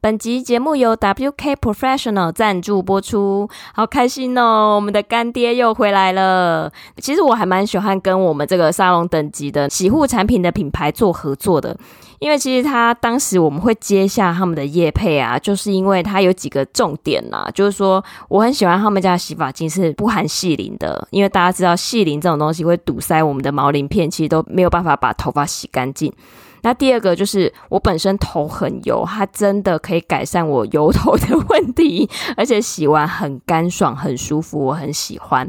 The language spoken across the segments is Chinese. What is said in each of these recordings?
本集节目由 WK Professional 赞助播出，好开心哦！我们的干爹又回来了。其实我还蛮喜欢跟我们这个沙龙等级的洗护产品的品牌做合作的，因为其实他当时我们会接下他们的业配啊，就是因为他有几个重点啦，就是说我很喜欢他们家的洗发精是不含矽灵的，因为大家知道矽灵这种东西会堵塞我们的毛鳞片，其实都没有办法把头发洗干净。那第二个就是我本身头很油，它真的可以改善我油头的问题，而且洗完很干爽、很舒服，我很喜欢。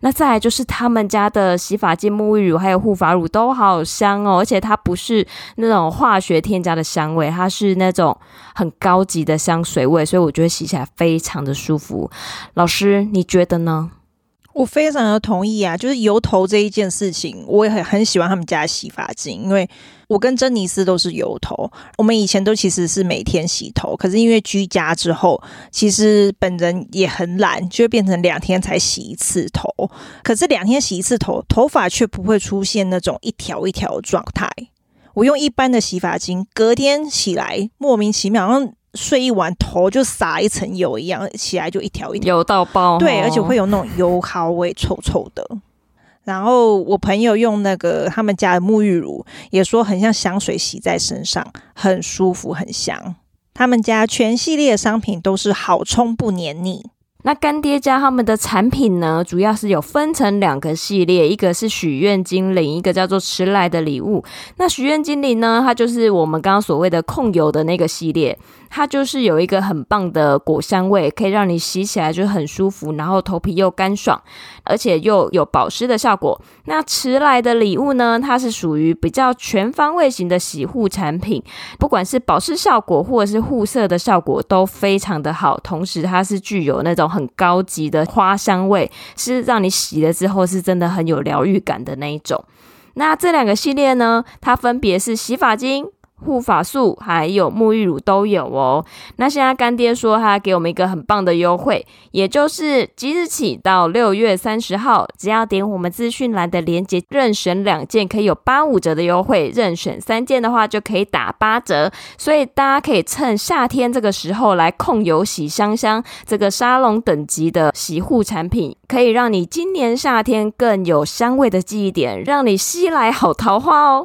那再来就是他们家的洗发精、沐浴乳还有护发乳都好香哦，而且它不是那种化学添加的香味，它是那种很高级的香水味，所以我觉得洗起来非常的舒服。老师，你觉得呢？我非常的同意啊，就是油头这一件事情，我也很很喜欢他们家洗发精，因为我跟珍妮斯都是油头，我们以前都其实是每天洗头，可是因为居家之后，其实本人也很懒，就变成两天才洗一次头，可是两天洗一次头，头发却不会出现那种一条一条的状态。我用一般的洗发精，隔天起来莫名其妙，好像。睡一晚头就撒一层油一样，起来就一条一条油到爆，对，而且会有那种油耗味，臭臭的。然后我朋友用那个他们家的沐浴乳，也说很像香水洗在身上，很舒服，很香。他们家全系列的商品都是好冲不黏腻。那干爹家他们的产品呢，主要是有分成两个系列，一个是许愿精灵，一个叫做迟来的礼物。那许愿精灵呢，它就是我们刚刚所谓的控油的那个系列。它就是有一个很棒的果香味，可以让你洗起来就很舒服，然后头皮又干爽，而且又有保湿的效果。那迟来的礼物呢，它是属于比较全方位型的洗护产品，不管是保湿效果或者是护色的效果都非常的好，同时它是具有那种很高级的花香味，是让你洗了之后是真的很有疗愈感的那一种。那这两个系列呢，它分别是洗发精。护发素还有沐浴乳都有哦。那现在干爹说他给我们一个很棒的优惠，也就是即日起到六月三十号，只要点我们资讯栏的链接，任选两件可以有八五折的优惠，任选三件的话就可以打八折。所以大家可以趁夏天这个时候来控油洗香香，这个沙龙等级的洗护产品，可以让你今年夏天更有香味的记忆点，让你吸来好桃花哦。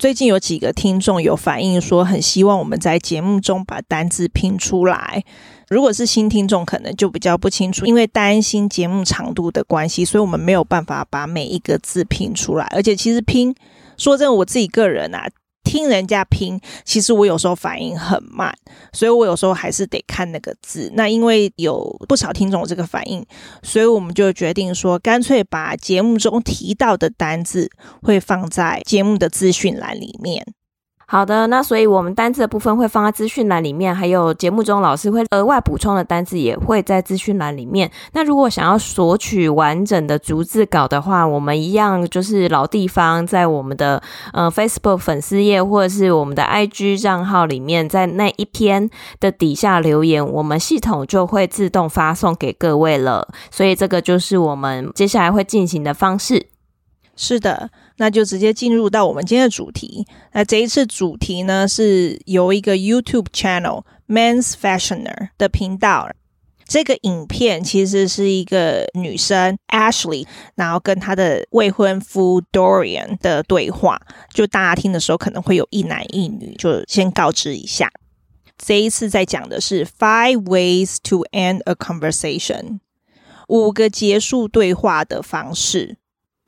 最近有几个听众有反映说，很希望我们在节目中把单字拼出来。如果是新听众，可能就比较不清楚，因为担心节目长度的关系，所以我们没有办法把每一个字拼出来。而且，其实拼，说真的，我自己个人啊。听人家拼，其实我有时候反应很慢，所以我有时候还是得看那个字。那因为有不少听众这个反应，所以我们就决定说，干脆把节目中提到的单字会放在节目的资讯栏里面。好的，那所以我们单字的部分会放在资讯栏里面，还有节目中老师会额外补充的单字也会在资讯栏里面。那如果想要索取完整的逐字稿的话，我们一样就是老地方，在我们的呃 Facebook 粉丝页或者是我们的 IG 账号里面，在那一篇的底下留言，我们系统就会自动发送给各位了。所以这个就是我们接下来会进行的方式。是的，那就直接进入到我们今天的主题。那这一次主题呢，是由一个 YouTube channel Men's Fashioner 的频道。这个影片其实是一个女生 Ashley，然后跟她的未婚夫 Dorian 的对话。就大家听的时候可能会有一男一女，就先告知一下。这一次在讲的是 Five Ways to End a Conversation，五个结束对话的方式。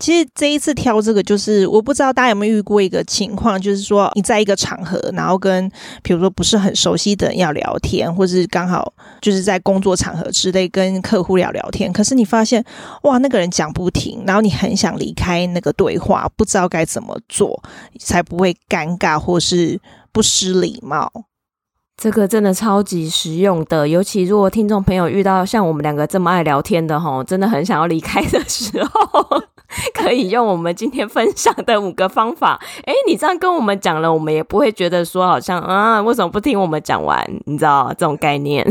其实这一次挑这个，就是我不知道大家有没有遇过一个情况，就是说你在一个场合，然后跟比如说不是很熟悉的人要聊天，或是刚好就是在工作场合之类跟客户聊聊天，可是你发现哇，那个人讲不停，然后你很想离开那个对话，不知道该怎么做才不会尴尬或是不失礼貌。这个真的超级实用的，尤其如果听众朋友遇到像我们两个这么爱聊天的吼，真的很想要离开的时候，可以用我们今天分享的五个方法。诶，你这样跟我们讲了，我们也不会觉得说好像啊，为什么不听我们讲完？你知道这种概念？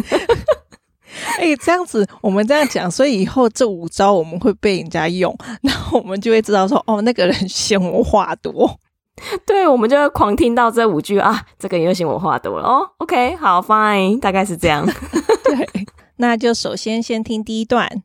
诶，这样子我们这样讲，所以以后这五招我们会被人家用，那我们就会知道说，哦，那个人嫌我话多。对，我们就要狂听到这五句啊，这个又嫌我话多了哦。OK，好，Fine，大概是这样。对，那就首先先听第一段。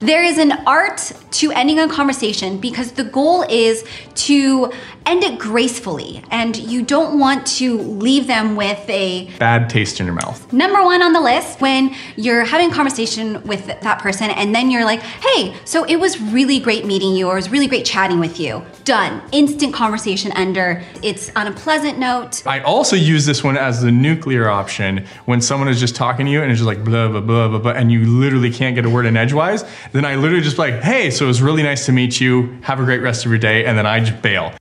There is an art to ending a conversation because the goal is to end it gracefully and you don't want to leave them with a bad taste in your mouth. Number one on the list when you're having a conversation with that person and then you're like, hey, so it was really great meeting you or it was really great chatting with you. Done. Instant conversation ender. It's on a pleasant note. I also use this one as the nuclear option when someone is just talking to you and it's just like blah, blah, blah, blah, blah, and you literally can't get a word in edgewise then I literally just like, hey, so it was really nice to meet you. Have a great rest of your day. And then I just bail.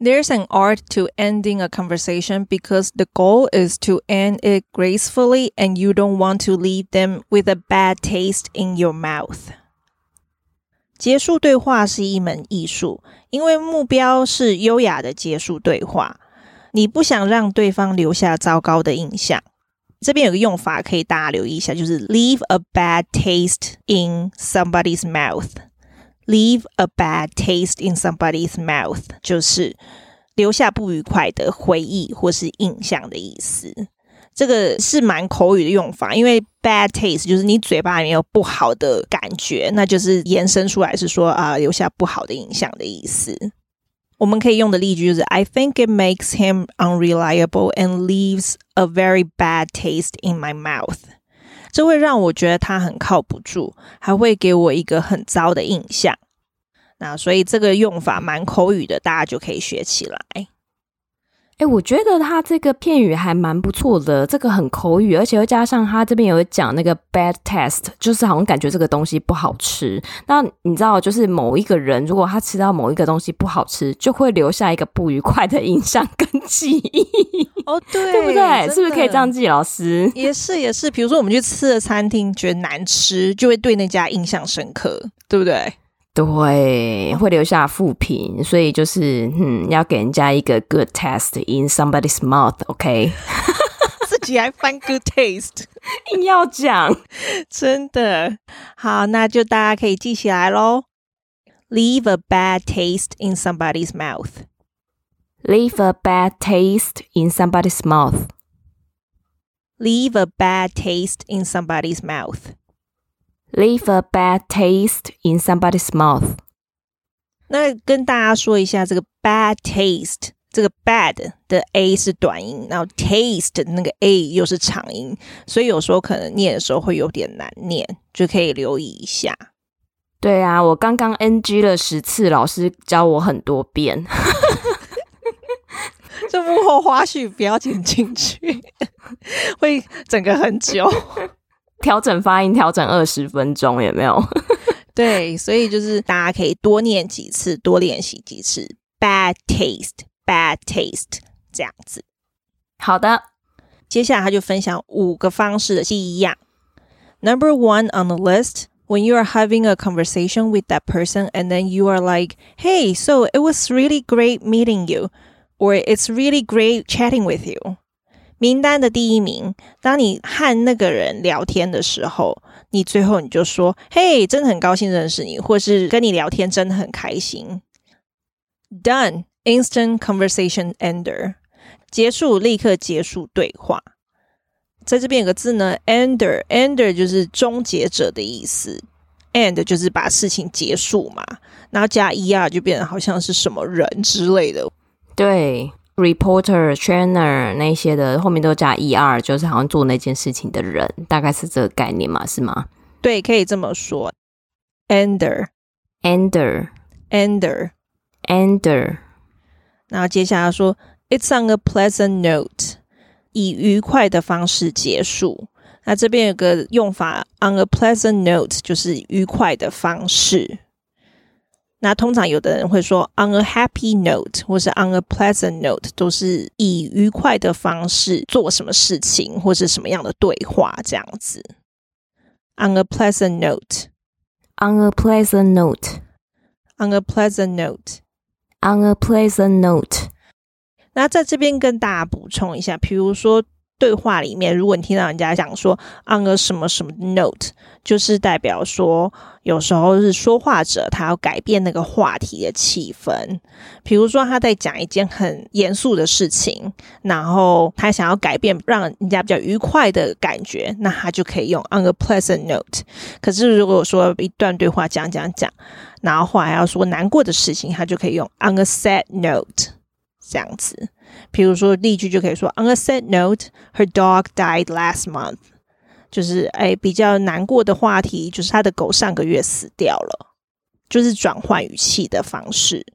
There's an art to ending a conversation because the goal is to end it gracefully and you don't want to leave them with a bad taste in your mouth. 结束对话是一门艺术，因为目标是优雅的结束对话。你不想让对方留下糟糕的印象。 这边有个用法可以大家留意一下，就是 leave a bad taste in somebody's mouth。leave a bad taste in somebody's mouth 就是留下不愉快的回忆或是印象的意思。这个是蛮口语的用法，因为 bad taste 就是你嘴巴里面有不好的感觉，那就是延伸出来是说啊、留下不好的印象的意思。我们可以用的例句就是 I think it makes him unreliable and leaves a very bad taste in my mouth。这会让我觉得他很靠不住，还会给我一个很糟的印象。那所以这个用法蛮口语的，大家就可以学起来。哎，我觉得他这个片语还蛮不错的，这个很口语，而且又加上他这边有讲那个 bad taste，就是好像感觉这个东西不好吃。那你知道，就是某一个人如果他吃到某一个东西不好吃，就会留下一个不愉快的印象跟记忆。哦，对，对不对？是不是可以这样记？老师也是也是，比如说我们去吃的餐厅觉得难吃，就会对那家印象深刻，对不对？对，会留下负评，所以就是，嗯，要给人家一个 good taste in somebody's mouth，OK？、Okay? 自己还翻 good taste，硬要讲，真的好，那就大家可以记起来喽。Leave a bad taste in somebody's mouth. Leave a bad taste in somebody's mouth. Leave a bad taste in somebody's mouth. Leave a bad taste in somebody's mouth。那跟大家说一下，这个 bad taste，这个 bad 的 a 是短音，然后 taste 那个 a 又是长音，所以有时候可能念的时候会有点难念，就可以留意一下。对啊，我刚刚 NG 了十次，老师教我很多遍。这幕后花絮不要剪进去，会整个很久。调整发音，调整二十分钟，有没有？对，所以就是大家可以多念几次，多练习几次。Bad taste, bad taste，这样子。好的，接下来他就分享五个方式的记忆样。Number one on the list, when you are having a conversation with that person, and then you are like, "Hey, so it was really great meeting you," or "It's really great chatting with you." 名单的第一名，当你和那个人聊天的时候，你最后你就说：“嘿，真的很高兴认识你，或是跟你聊天真的很开心。” Done, instant conversation ender，结束，立刻结束对话。在这边有个字呢，ender，ender 就是终结者的意思，end 就是把事情结束嘛，然后加 er 就变得好像是什么人之类的，对。reporter、trainer 那些的后面都加 er，就是好像做那件事情的人，大概是这个概念嘛，是吗？对，可以这么说。ender、ender、ender、ender。然后接下来说，it's on a pleasant note，以愉快的方式结束。那这边有个用法，on a pleasant note，就是愉快的方式。那通常有的人会说 on a happy note 或是 on a pleasant note，都是以愉快的方式做什么事情或是什么样的对话这样子。on a pleasant note，on a pleasant note，on a pleasant note，on a pleasant note。那在这边跟大家补充一下，比如说。对话里面，如果你听到人家讲说 on a 什么什么 note，就是代表说有时候是说话者他要改变那个话题的气氛。比如说他在讲一件很严肃的事情，然后他想要改变让人家比较愉快的感觉，那他就可以用 on a pleasant note。可是如果说一段对话讲讲讲，然后后来要说难过的事情，他就可以用 on a sad note 这样子。比如说例句就可以说，On a sad note, her dog died last month。就是哎，比较难过的话题，就是他的狗上个月死掉了。就是转换语气的方式，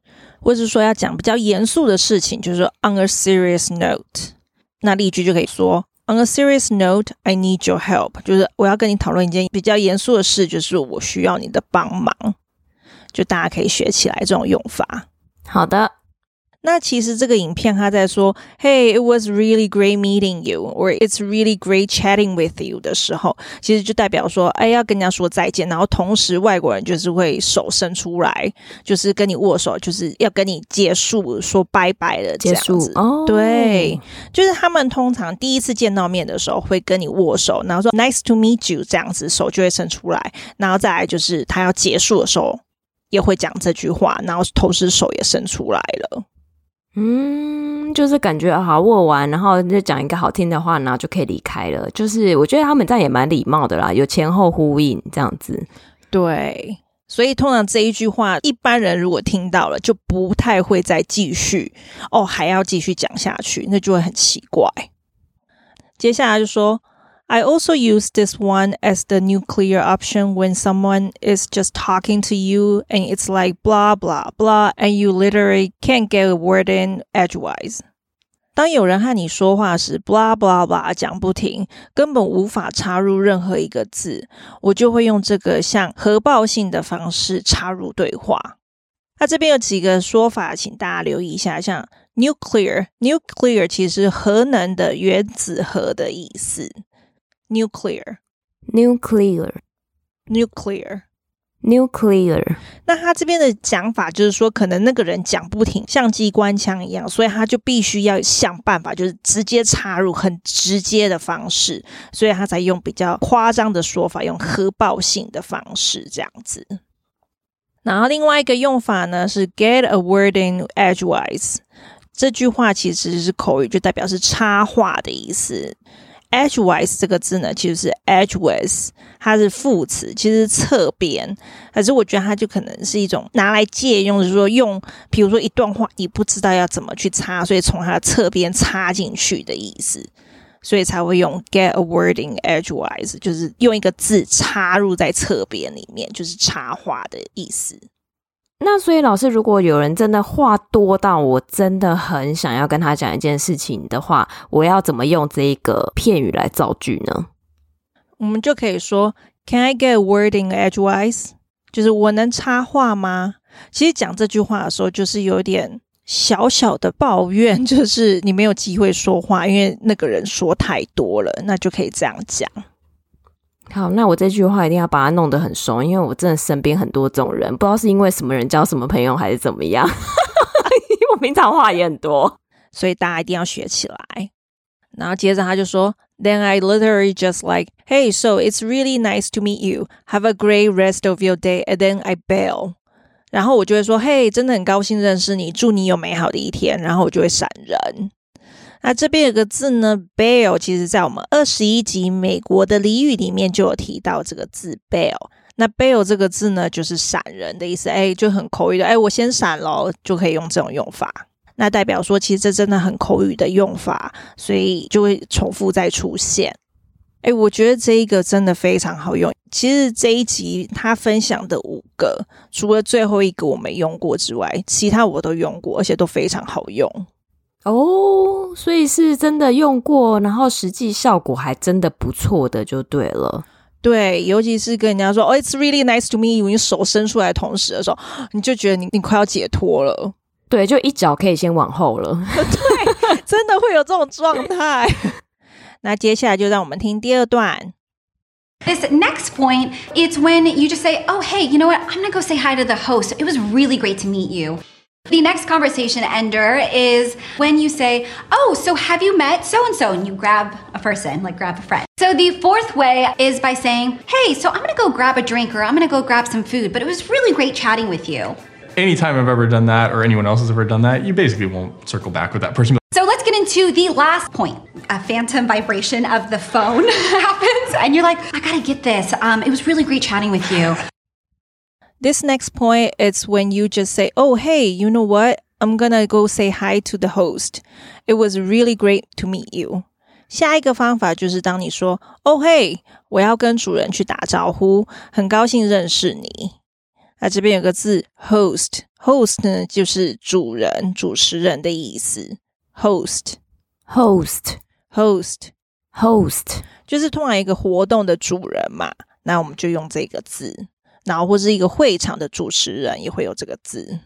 或者说要讲比较严肃的事情，就是说 On a serious note。那例句就可以说，On a serious note, I need your help。就是我要跟你讨论一件比较严肃的事，就是我需要你的帮忙。就大家可以学起来这种用法。好的。那其实这个影片他在说，Hey, it was really great meeting you, or it's really great chatting with you 的时候，其实就代表说，哎，要跟人家说再见，然后同时外国人就是会手伸出来，就是跟你握手，就是要跟你结束说拜拜的这样子。结束哦，对，就是他们通常第一次见到面的时候会跟你握手，然后说 Nice to meet you 这样子，手就会伸出来，然后再来就是他要结束的时候也会讲这句话，然后同时手也伸出来了。嗯，就是感觉好握完，然后就讲一个好听的话，然后就可以离开了。就是我觉得他们这样也蛮礼貌的啦，有前后呼应这样子。对，所以通常这一句话，一般人如果听到了，就不太会再继续哦，还要继续讲下去，那就会很奇怪。接下来就说。I also use this one as the nuclear option when someone is just talking to you and it's like blah blah blah and you literally can't get a word in edgewise。当有人和你说话时，blah blah blah 讲不停，根本无法插入任何一个字，我就会用这个像核爆性的方式插入对话。那这边有几个说法，请大家留意一下，像 nuclear，nuclear 其实核能的原子核的意思。 Nuclear, nuclear, nuclear, nuclear。那他这边的讲法就是说，可能那个人讲不停，像机关枪一样，所以他就必须要想办法，就是直接插入，很直接的方式，所以他才用比较夸张的说法，用核爆性的方式这样子。然后另外一个用法呢是 get a word in edgewise，这句话其实是口语，就代表是插话的意思。Edgewise 这个字呢，其实是 edgeways，它是副词，其实是侧边。可是我觉得它就可能是一种拿来借用，就是说用，比如说一段话，你不知道要怎么去插，所以从它的侧边插进去的意思，所以才会用 get a word in edgewise，就是用一个字插入在侧边里面，就是插话的意思。那所以老师，如果有人真的话多到我真的很想要跟他讲一件事情的话，我要怎么用这一个片语来造句呢？我们就可以说，Can I get a word in edgewise？就是我能插话吗？其实讲这句话的时候，就是有点小小的抱怨，就是你没有机会说话，因为那个人说太多了，那就可以这样讲。好，那我这句话一定要把它弄得很熟，因为我真的身边很多这种人，不知道是因为什么人交什么朋友，还是怎么样。我平常话也很多，所以大家一定要学起来。然后接着他就说，Then I literally just like, hey, so it's really nice to meet you. Have a great rest of your day. And then I bail。然后我就会说，嘿，真的很高兴认识你，祝你有美好的一天。然后我就会闪人。那这边有个字呢，bail，其实在我们二十一集美国的俚语里面就有提到这个字 bail。那 bail 这个字呢，就是闪人的意思，哎，就很口语的，哎，我先闪喽，就可以用这种用法。那代表说，其实这真的很口语的用法，所以就会重复再出现。哎，我觉得这一个真的非常好用。其实这一集他分享的五个，除了最后一个我没用过之外，其他我都用过，而且都非常好用。哦，所以是真的用过，然后实际效果还真的不错的，就对了。对，尤其是跟人家说“哦，It's really nice to meet you”，你手伸出来同时的时候，你就觉得你你快要解脱了。对，就一脚可以先往后了。对，真的会有这种状态。那接下来就让我们听第二段。This next point, it's when you just say, "Oh, hey, you know what? I'm gonna go say hi to the host. It was really great to meet you." The next conversation ender is when you say, Oh, so have you met so and so? And you grab a person, like grab a friend. So the fourth way is by saying, Hey, so I'm gonna go grab a drink or I'm gonna go grab some food, but it was really great chatting with you. Anytime I've ever done that or anyone else has ever done that, you basically won't circle back with that person. So let's get into the last point. A phantom vibration of the phone happens, and you're like, I gotta get this. Um, it was really great chatting with you. This next point is when you just say, Oh, hey, you know what? I'm gonna go say hi to the host. It was really great to meet you. 下一个方法就是当你说 Oh, hey，我要跟主人去打招呼，很高兴认识你。那这边有个字 host，host 呢就是主人、主持人的意思。host，host，host，host，就是通常一个活动的主人嘛。那我们就用这个字。 然后或是一个会场的主持人也会有这个字。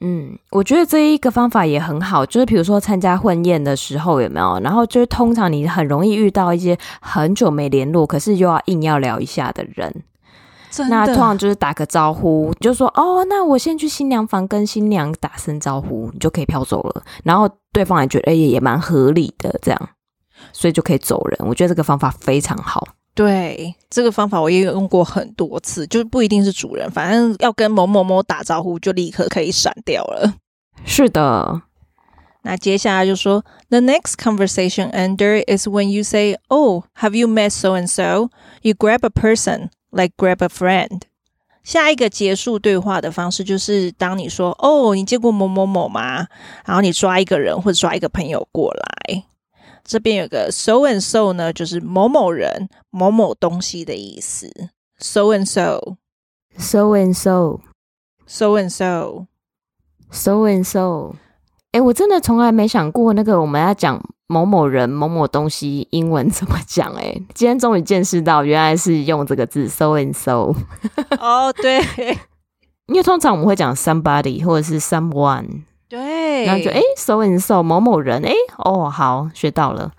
嗯，我觉得这一个方法也很好，就是比如说参加婚宴的时候有没有？然后就是通常你很容易遇到一些很久没联络，可是又要硬要聊一下的人。那通常就是打个招呼，就说哦，那我先去新娘房跟新娘打声招呼，你就可以飘走了。然后对方也觉得哎，也蛮合理的这样，所以就可以走人。我觉得这个方法非常好。对，这个方法我也有用过很多次，就是不一定是主人，反正要跟某某某打招呼，就立刻可以闪掉了。是的，那接下来就说，The next conversation ender is when you say, "Oh, have you met so and so?" You grab a person like grab a friend。下一个结束对话的方式就是，当你说，哦，你见过某某某吗？然后你抓一个人或者抓一个朋友过来。这边有个 so and so 呢，就是某某人、某某东西的意思。so and so，so and so，so and so，so and so。哎，我真的从来没想过那个我们要讲某某人、某某东西英文怎么讲？哎，今天终于见识到，原来是用这个字 so and so。哦，对，因为通常我们会讲 somebody 或者是 someone。对，然后就哎，so and so 某某人，哎，哦，好，学到了。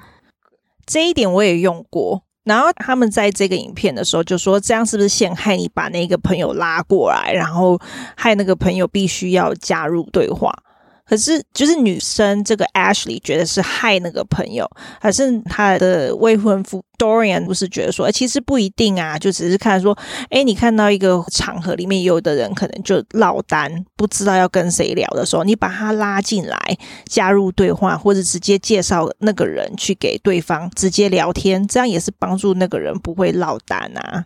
这一点我也用过。然后他们在这个影片的时候就说，这样是不是陷害你把那个朋友拉过来，然后害那个朋友必须要加入对话？可是，就是女生这个 Ashley 觉得是害那个朋友，还是她的未婚夫 Dorian 不是觉得说，其实不一定啊，就只是看说，哎，你看到一个场合里面有的人可能就落单，不知道要跟谁聊的时候，你把他拉进来加入对话，或者直接介绍那个人去给对方直接聊天，这样也是帮助那个人不会落单啊。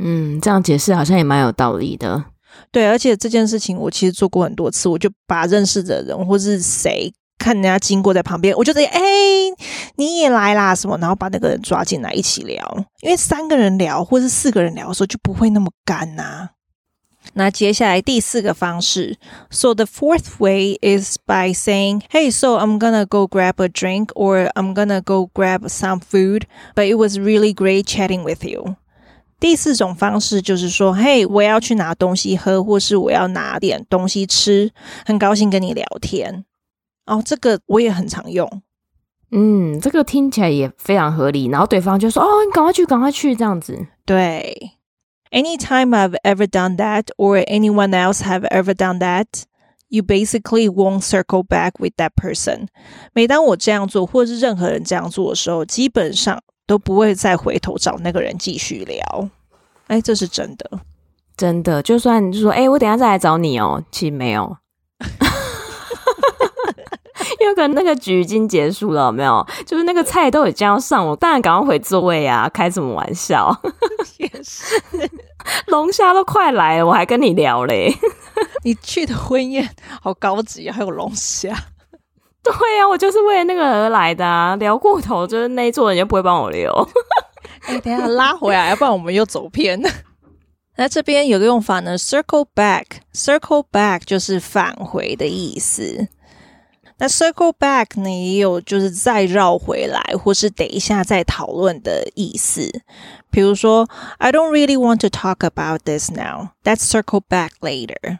嗯，这样解释好像也蛮有道理的。对，而且这件事情我其实做过很多次，我就把认识的人或是谁看人家经过在旁边，我就得哎，你也来啦什么，然后把那个人抓进来一起聊，因为三个人聊或是四个人聊的时候就不会那么干呐、那接下来第四个方式，so the fourth way is by saying, Hey, so I'm gonna go grab a drink or I'm gonna go grab some food, but it was really great chatting with you. 第四种方式就是说，嘿，我要去拿东西喝，或是我要拿点东西吃，很高兴跟你聊天。哦，这个我也很常用。嗯，这个听起来也非常合理。然后对方就说：“哦，你赶快去，赶快去。”这样子。对。Anytime I've ever done that, or anyone else have ever done that, you basically won't circle back with that person. 每当我这样做，或是任何人这样做的时候，基本上。都不会再回头找那个人继续聊，哎，这是真的，真的。就算你就说，哎，我等一下再来找你哦，其实没有，因为可能那个局已经结束了，有没有？就是那个菜都已经要上，我当然赶快回座位啊，开什么玩笑？也是，龙虾都快来了，我还跟你聊嘞。你去的婚宴好高级啊，还有龙虾。对呀、我就是为了那个而来的啊！聊过头，就是那一桌人就不会帮我留。哎、欸，等下拉回来，要不然我们又走偏了。那这边有个用法呢，circle back，circle back 就是返回的意思。那 circle back 呢，也有就是再绕回来，或是等一下再讨论的意思。比如说，I don't really want to talk about this now. Let's circle back later.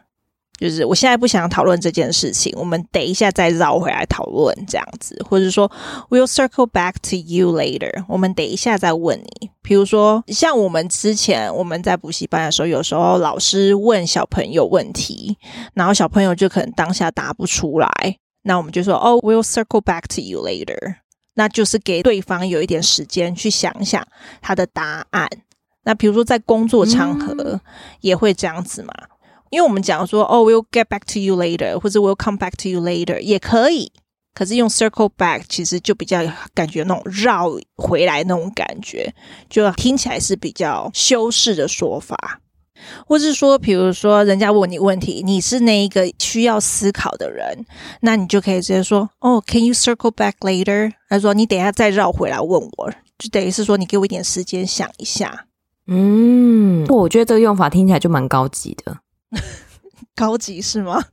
就是我现在不想讨论这件事情，我们等一下再绕回来讨论这样子，或者说，We'll circle back to you later. 我们等一下再问你。比如说，像我们之前我们在补习班的时候，有时候老师问小朋友问题，然后小朋友就可能当下答不出来，那我们就说，哦，We'll circle back to you later. 那就是给对方有一点时间去想想他的答案。那比如说在工作场合也会这样子嘛？嗯、因为我们讲说哦，we'll get back to you later，或者 we'll come back to you later 也可以。可是用 circle back 其实就比较感觉那种绕回来那种感觉，就听起来是比较修饰的说法。或是说，比如说，人家问你问题，你是那一个需要思考的人，那你就可以直接说：“哦，Can you circle back later？” 他说：“你等一下再绕回来问我。”就等于是说，你给我一点时间想一下。嗯，我觉得这个用法听起来就蛮高级的。高级是吗？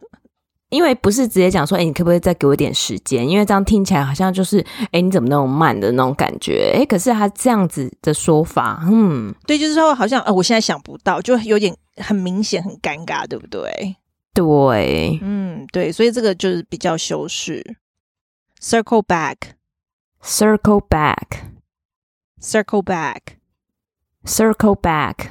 因为不是直接讲说，哎，你可不可以再给我一点时间？因为这样听起来好像就是，哎，你怎么那么慢的那种感觉？哎，可是他这样子的说法，嗯，对，就是说好像，呃，我现在想不到，就有点很明显，很尴尬，对不对？对，嗯，对，所以这个就是比较修饰。Circle back，circle back，circle back，circle back。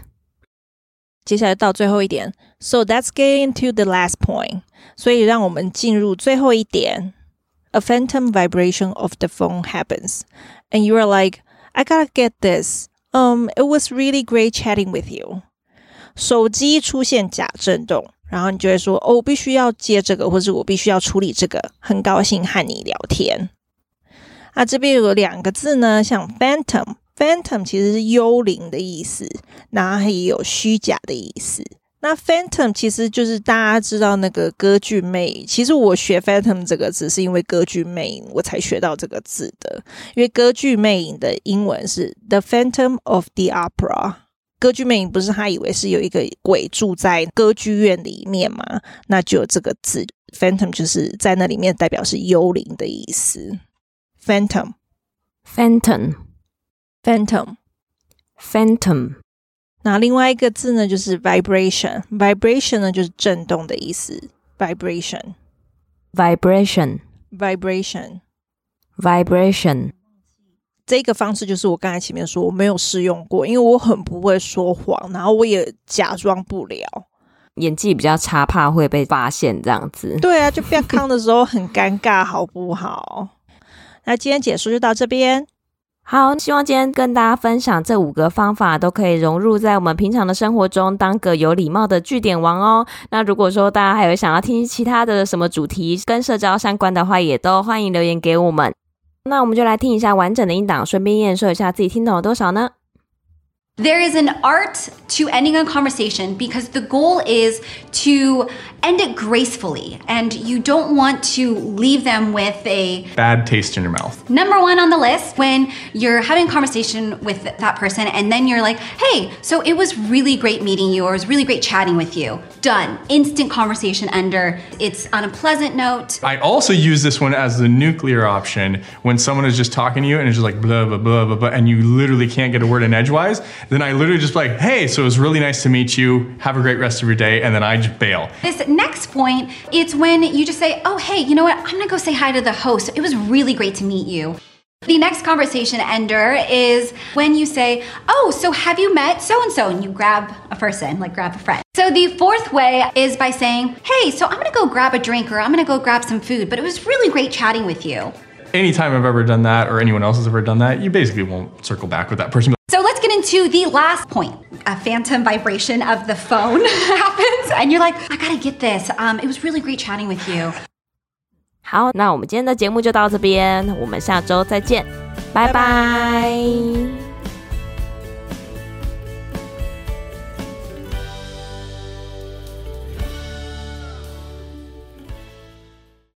接下来到最后一点，So let's get into the last point。所以，让我们进入最后一点。A phantom vibration of the phone happens, and you are like, "I gotta get this." Um, it was really great chatting with you. 手机出现假震动，然后你就会说：“哦，我必须要接这个，或者我必须要处理这个。”很高兴和你聊天。啊，这边有两个字呢，像 Phantom 其实是幽灵的意思，然后也有虚假的意思。那 Phantom 其实就是大家知道那个歌剧魅影。其实我学 Phantom 这个字是因为歌剧魅影我才学到这个字的。因为歌剧魅影的英文是 The Phantom of the Opera。歌剧魅影不是他以为是有一个鬼住在歌剧院里面吗？那就有这个字 Phantom 就是在那里面代表是幽灵的意思。Phantom，Phantom Phantom，Phantom，Phantom。那另外一个字呢，就是 vibration，vibration 呢就是震动的意思，vibration，vibration，vibration，vibration。这个方式就是我刚才前面说我没有试用过，因为我很不会说谎，然后我也假装不了，演技比较差，怕会被发现这样子。对啊，就变康的时候很尴尬，好不好？那今天解说就到这边。好，希望今天跟大家分享这五个方法，都可以融入在我们平常的生活中，当个有礼貌的句点王哦。那如果说大家还有想要听其他的什么主题跟社交相关的话，也都欢迎留言给我们。那我们就来听一下完整的音档，顺便验收一下自己听懂了多少呢？There is an art to ending a conversation because the goal is to end it gracefully and you don't want to leave them with a bad taste in your mouth. Number one on the list when you're having a conversation with that person and then you're like, hey, so it was really great meeting you or it was really great chatting with you. Done. Instant conversation ender. It's on a pleasant note. I also use this one as the nuclear option when someone is just talking to you and it's just like blah, blah, blah, blah, blah, and you literally can't get a word in edgewise then I literally just like, hey, so it was really nice to meet you. Have a great rest of your day. And then I just bail. This next point, it's when you just say, oh, hey, you know what? I'm gonna go say hi to the host. It was really great to meet you. The next conversation ender is when you say, Oh, so have you met so and so? And you grab a person, like grab a friend. So the fourth way is by saying, Hey, so I'm gonna go grab a drink or I'm gonna go grab some food, but it was really great chatting with you. Anytime I've ever done that or anyone else has ever done that, you basically won't circle back with that person So let's get into the last point. A phantom vibration of the phone happens, and you're like, I gotta get this. Um, it was really great chatting with you. 好，那我们今天的节目就到这边，我们下周再见，拜拜。拜拜。